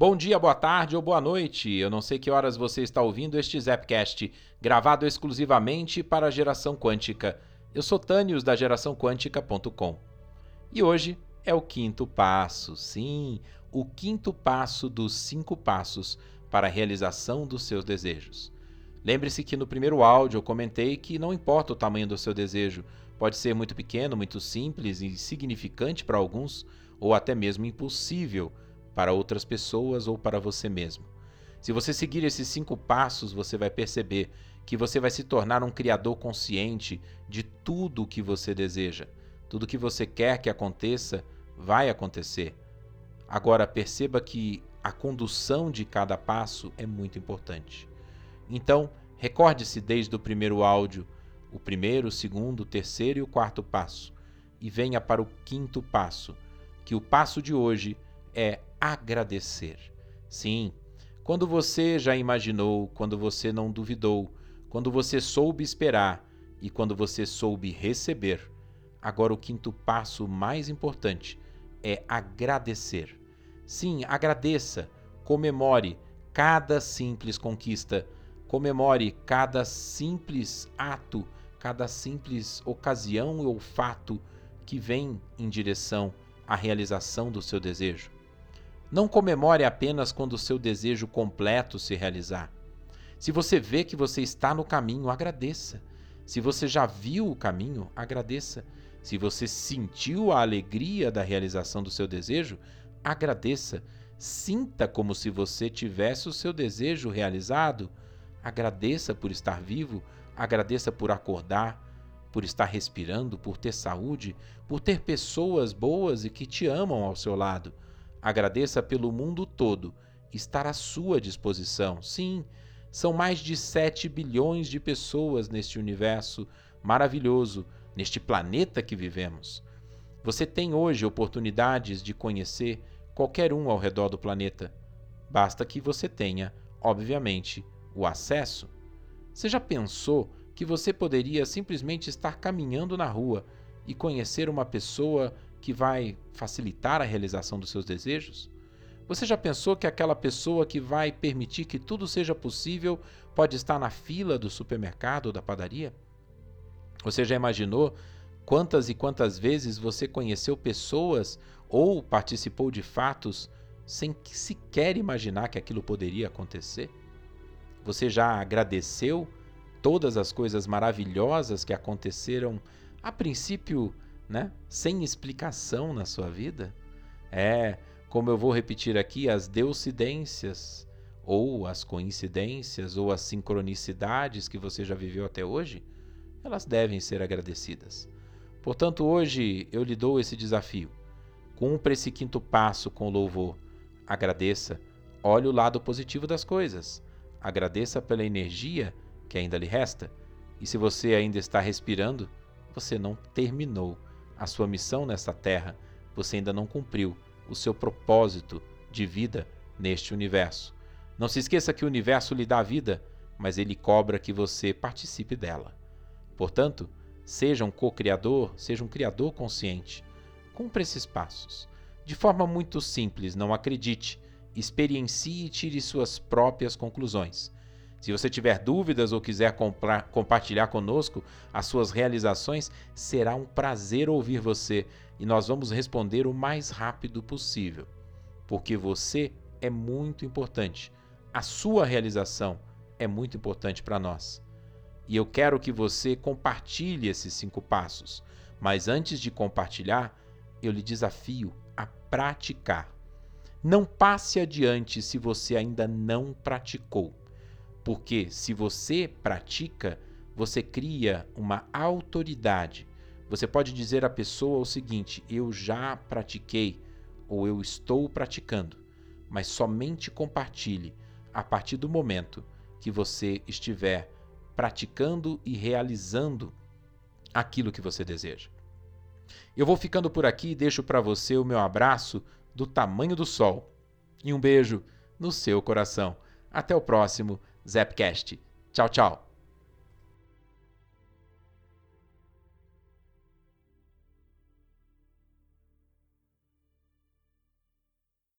Bom dia, boa tarde ou boa noite. Eu não sei que horas você está ouvindo este Zapcast, gravado exclusivamente para a geração quântica. Eu sou Tânios da geraçãoquântica.com. E hoje é o quinto passo, sim, o quinto passo dos cinco passos para a realização dos seus desejos. Lembre-se que no primeiro áudio eu comentei que não importa o tamanho do seu desejo, pode ser muito pequeno, muito simples insignificante para alguns, ou até mesmo impossível para outras pessoas ou para você mesmo. Se você seguir esses cinco passos, você vai perceber que você vai se tornar um criador consciente de tudo o que você deseja. Tudo que você quer que aconteça vai acontecer. Agora perceba que a condução de cada passo é muito importante. Então, recorde-se desde o primeiro áudio, o primeiro, o segundo, o terceiro e o quarto passo, e venha para o quinto passo, que o passo de hoje é agradecer. Sim, quando você já imaginou, quando você não duvidou, quando você soube esperar e quando você soube receber, agora o quinto passo mais importante é agradecer. Sim, agradeça, comemore cada simples conquista, comemore cada simples ato, cada simples ocasião ou fato que vem em direção à realização do seu desejo. Não comemore apenas quando o seu desejo completo se realizar. Se você vê que você está no caminho, agradeça. Se você já viu o caminho, agradeça. Se você sentiu a alegria da realização do seu desejo, agradeça. Sinta como se você tivesse o seu desejo realizado. Agradeça por estar vivo, agradeça por acordar, por estar respirando, por ter saúde, por ter pessoas boas e que te amam ao seu lado. Agradeça pelo mundo todo estar à sua disposição. Sim, são mais de 7 bilhões de pessoas neste universo maravilhoso, neste planeta que vivemos. Você tem hoje oportunidades de conhecer qualquer um ao redor do planeta. Basta que você tenha, obviamente, o acesso. Você já pensou que você poderia simplesmente estar caminhando na rua e conhecer uma pessoa que vai facilitar a realização dos seus desejos? Você já pensou que aquela pessoa que vai permitir que tudo seja possível pode estar na fila do supermercado ou da padaria? Você já imaginou quantas e quantas vezes você conheceu pessoas ou participou de fatos sem sequer imaginar que aquilo poderia acontecer? Você já agradeceu todas as coisas maravilhosas que aconteceram a princípio né? Sem explicação na sua vida. É, como eu vou repetir aqui, as deucidências, ou as coincidências, ou as sincronicidades que você já viveu até hoje, elas devem ser agradecidas. Portanto, hoje eu lhe dou esse desafio. Cumpra esse quinto passo com louvor. Agradeça. Olhe o lado positivo das coisas. Agradeça pela energia que ainda lhe resta. E se você ainda está respirando, você não terminou a sua missão nesta terra, você ainda não cumpriu o seu propósito de vida neste universo. Não se esqueça que o universo lhe dá vida, mas ele cobra que você participe dela. Portanto, seja um co-criador, seja um criador consciente. Cumpra esses passos. De forma muito simples, não acredite, experiencie e tire suas próprias conclusões. Se você tiver dúvidas ou quiser comprar, compartilhar conosco as suas realizações, será um prazer ouvir você e nós vamos responder o mais rápido possível, porque você é muito importante. A sua realização é muito importante para nós. E eu quero que você compartilhe esses cinco passos. Mas antes de compartilhar, eu lhe desafio a praticar. Não passe adiante se você ainda não praticou. Porque se você pratica, você cria uma autoridade. Você pode dizer à pessoa o seguinte: eu já pratiquei ou eu estou praticando, mas somente compartilhe a partir do momento que você estiver praticando e realizando aquilo que você deseja. Eu vou ficando por aqui e deixo para você o meu abraço do tamanho do sol e um beijo no seu coração. Até o próximo Zapcast. Tchau, tchau.